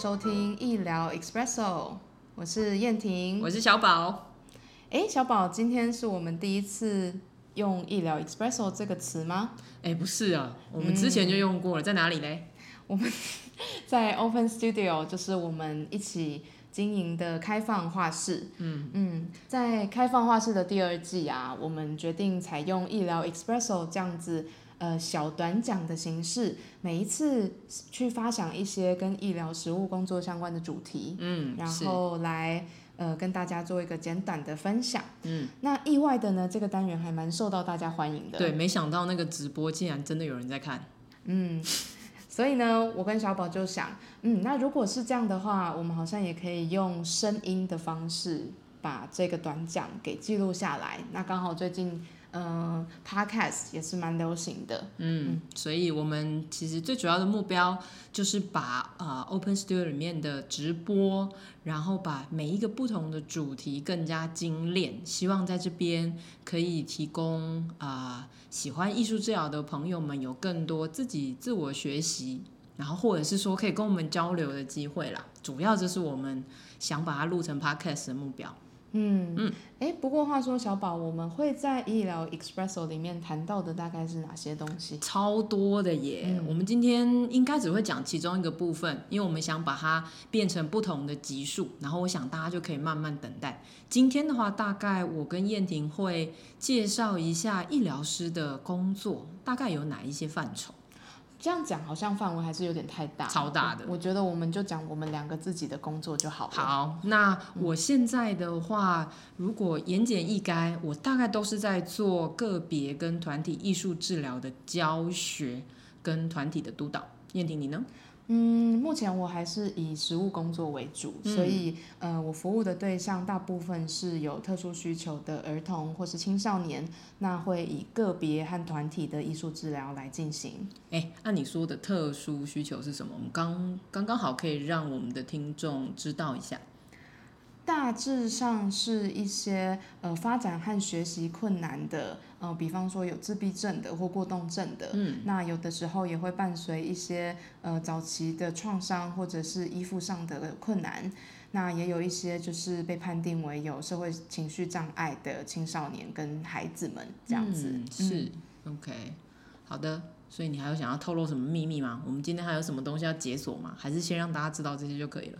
收听医疗 Espresso，我是燕婷。我是小宝。哎，小宝，今天是我们第一次用医疗 Espresso 这个词吗？哎，不是啊，我们之前就用过了，在哪里嘞？我们 在 Open Studio，就是我们一起经营的开放画室。嗯嗯，在开放画室的第二季啊，我们决定采用医疗 Espresso 这样子。呃，小短讲的形式，每一次去发想一些跟医疗实务工作相关的主题，嗯，然后来呃跟大家做一个简短的分享，嗯，那意外的呢，这个单元还蛮受到大家欢迎的，对，没想到那个直播竟然真的有人在看，嗯，所以呢，我跟小宝就想，嗯，那如果是这样的话，我们好像也可以用声音的方式把这个短讲给记录下来，那刚好最近。嗯，Podcast 也是蛮流行的。嗯，所以我们其实最主要的目标就是把啊 Open Studio 里面的直播，然后把每一个不同的主题更加精炼，希望在这边可以提供啊喜欢艺术治疗的朋友们有更多自己自我学习，然后或者是说可以跟我们交流的机会啦。主要就是我们想把它录成 Podcast 的目标。嗯嗯，哎，不过话说，小宝，我们会在医疗 Expresso 里面谈到的大概是哪些东西？超多的耶！我们今天应该只会讲其中一个部分，因为我们想把它变成不同的级数，然后我想大家就可以慢慢等待。今天的话，大概我跟燕婷会介绍一下医疗师的工作，大概有哪一些范畴。这样讲好像范围还是有点太大，超大的。我觉得我们就讲我们两个自己的工作就好了。好，那我现在的话，如果言简意赅，我大概都是在做个别跟团体艺术治疗的教学跟团体的督导。燕婷，你呢？嗯，目前我还是以实务工作为主，所以呃，我服务的对象大部分是有特殊需求的儿童或是青少年，那会以个别和团体的艺术治疗来进行。哎，按你说的特殊需求是什么？我们刚刚刚好可以让我们的听众知道一下。大致上是一些呃发展和学习困难的，呃，比方说有自闭症的或过动症的，嗯，那有的时候也会伴随一些呃早期的创伤或者是依附上的困难，那也有一些就是被判定为有社会情绪障碍的青少年跟孩子们这样子，嗯是 OK，好的，所以你还有想要透露什么秘密吗？我们今天还有什么东西要解锁吗？还是先让大家知道这些就可以了？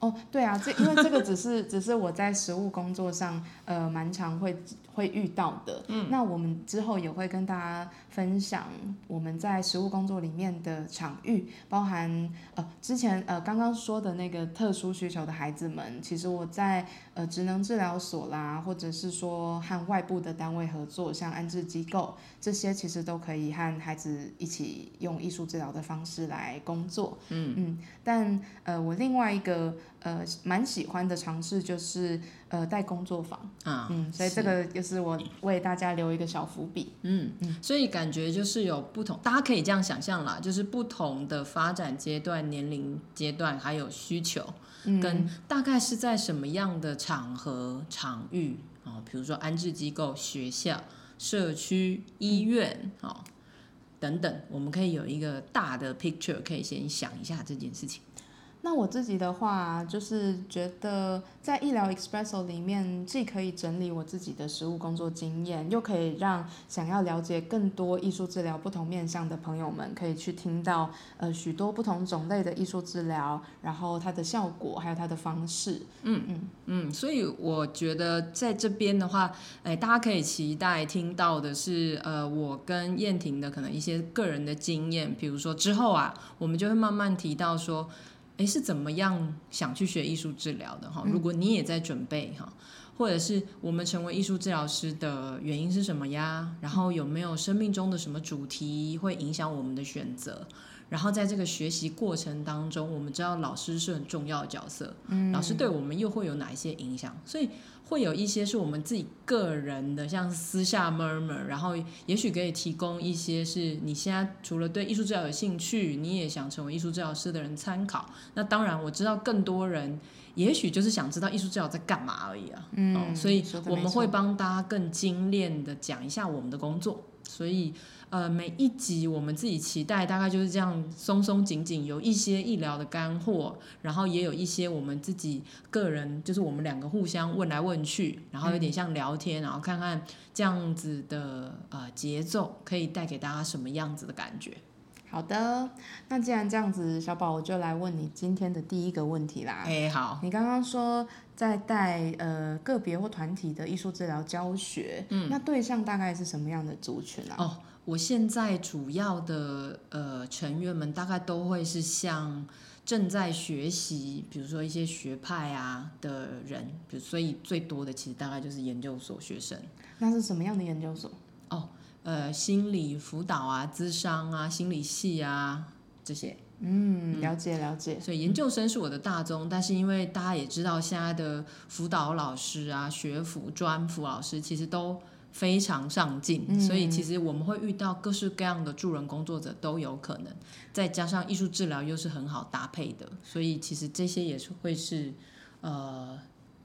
哦，对啊，这因为这个只是 只是我在实务工作上，呃，蛮常会会遇到的。嗯，那我们之后也会跟大家分享我们在实务工作里面的场域，包含呃之前呃刚刚说的那个特殊需求的孩子们，其实我在呃职能治疗所啦，或者是说和外部的单位合作，像安置机构这些，其实都可以和孩子一起用艺术治疗的方式来工作。嗯嗯，但呃我另外一个。呃，蛮喜欢的尝试就是呃带工作坊啊，嗯，所以这个就是我为大家留一个小伏笔，嗯嗯，所以感觉就是有不同，大家可以这样想象啦，就是不同的发展阶段、年龄阶段还有需求，跟大概是在什么样的场合、场域啊，比如说安置机构、学校、社区、医院啊等等，我们可以有一个大的 picture，可以先想一下这件事情。那我自己的话，就是觉得在医疗 Expresso 里面，既可以整理我自己的实务工作经验，又可以让想要了解更多艺术治疗不同面向的朋友们，可以去听到呃许多不同种类的艺术治疗，然后它的效果，还有它的方式。嗯嗯嗯，所以我觉得在这边的话，哎，大家可以期待听到的是，呃，我跟燕婷的可能一些个人的经验，比如说之后啊，我们就会慢慢提到说。哎，是怎么样想去学艺术治疗的哈？如果你也在准备哈，或者是我们成为艺术治疗师的原因是什么呀？然后有没有生命中的什么主题会影响我们的选择？然后在这个学习过程当中，我们知道老师是很重要的角色，老师对我们又会有哪一些影响？所以。会有一些是我们自己个人的，像私下 murmur，然后也许可以提供一些是你现在除了对艺术治疗有兴趣，你也想成为艺术治疗师的人参考。那当然，我知道更多人也许就是想知道艺术治疗在干嘛而已啊。嗯，所以我们会帮大家更精炼的讲一下我们的工作。所以呃每一集我们自己期待大概就是这样松松紧紧，有一些医疗的干货，然后也有一些我们自己个人，就是我们两个互相问来问去，然后有点像聊天，然后看看这样子的呃节奏可以带给大家什么样子的感觉。好的，那既然这样子，小宝我就来问你今天的第一个问题啦。哎，好，你刚刚说在带呃个别或团体的艺术治疗教学，嗯，那对象大概是什么样的族群啊？哦，我现在主要的呃成员们大概都会是像正在学习，比如说一些学派啊的人，比如所以最多的其实大概就是研究所学生。那是什么样的研究所？哦。呃，心理辅导啊，咨商啊，心理系啊，这些，嗯，了解了解。所以研究生是我的大宗，但是因为大家也知道，现在的辅导老师啊，学辅专辅老师其实都非常上进，所以其实我们会遇到各式各样的助人工作者都有可能，再加上艺术治疗又是很好搭配的，所以其实这些也是会是呃。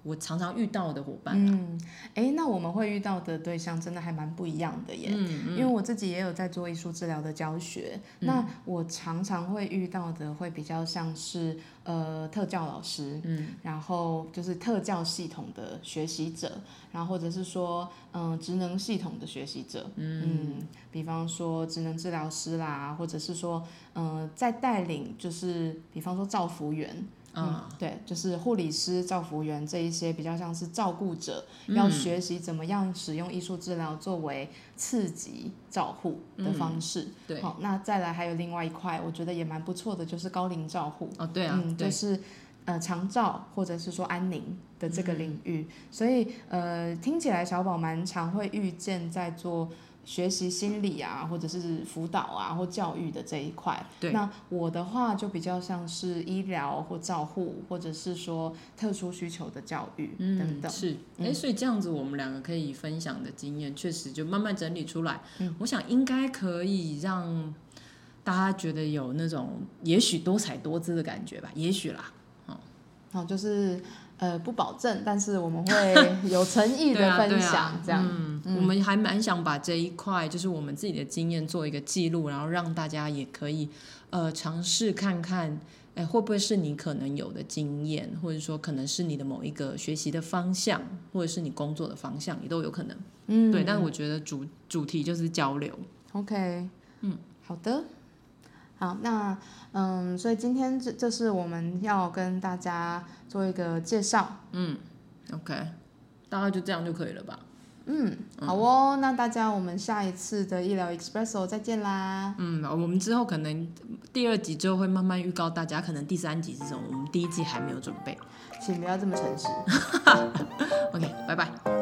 我常常遇到的伙伴，嗯，哎，那我们会遇到的对象真的还蛮不一样的耶，嗯因为我自己也有在做艺术治疗的教学，那我常常会遇到的会比较像是呃特教老师，嗯，然后就是特教系统的学习者，然后或者是说嗯职能系统的学习者，嗯，比方说职能治疗师啦，或者是说嗯在带领就是比方说造福员。嗯，对，就是护理师、照服员这一些比较像是照顾者，要学习怎么样使用艺术治疗作为刺激照护的方式。对，好，那再来还有另外一块，我觉得也蛮不错的，就是高龄照护。哦，对啊，嗯，就是呃长照或者是说安宁的这个领域，所以呃听起来小宝蛮常会遇见在做。学习心理啊，或者是辅导啊，或教育的这一块。对。那我的话就比较像是医疗或照护，或者是说特殊需求的教育等等。是。哎，所以这样子，我们两个可以分享的经验，确实就慢慢整理出来。嗯。我想应该可以让大家觉得有那种也许多彩多姿的感觉吧？也许啦。哦。好，就是。呃，不保证，但是我们会 有诚意的分享，这样。嗯，我们还蛮想把这一块，就是我们自己的经验做一个记录，然后让大家也可以呃尝试看看，哎，会不会是你可能有的经验，或者说可能是你的某一个学习的方向，或者是你工作的方向，也都有可能。嗯，对。但我觉得主主题就是交流。OK，嗯，好的。好，那嗯，所以今天这这是我们要跟大家做一个介绍。嗯，OK，大概就这样就可以了吧？嗯，好哦，那大家我们下一次的医疗 Expresso 再见啦。嗯，我们之后可能第二集之后会慢慢预告大家，可能第三集这种我们第一季还没有准备，请不要这么诚实。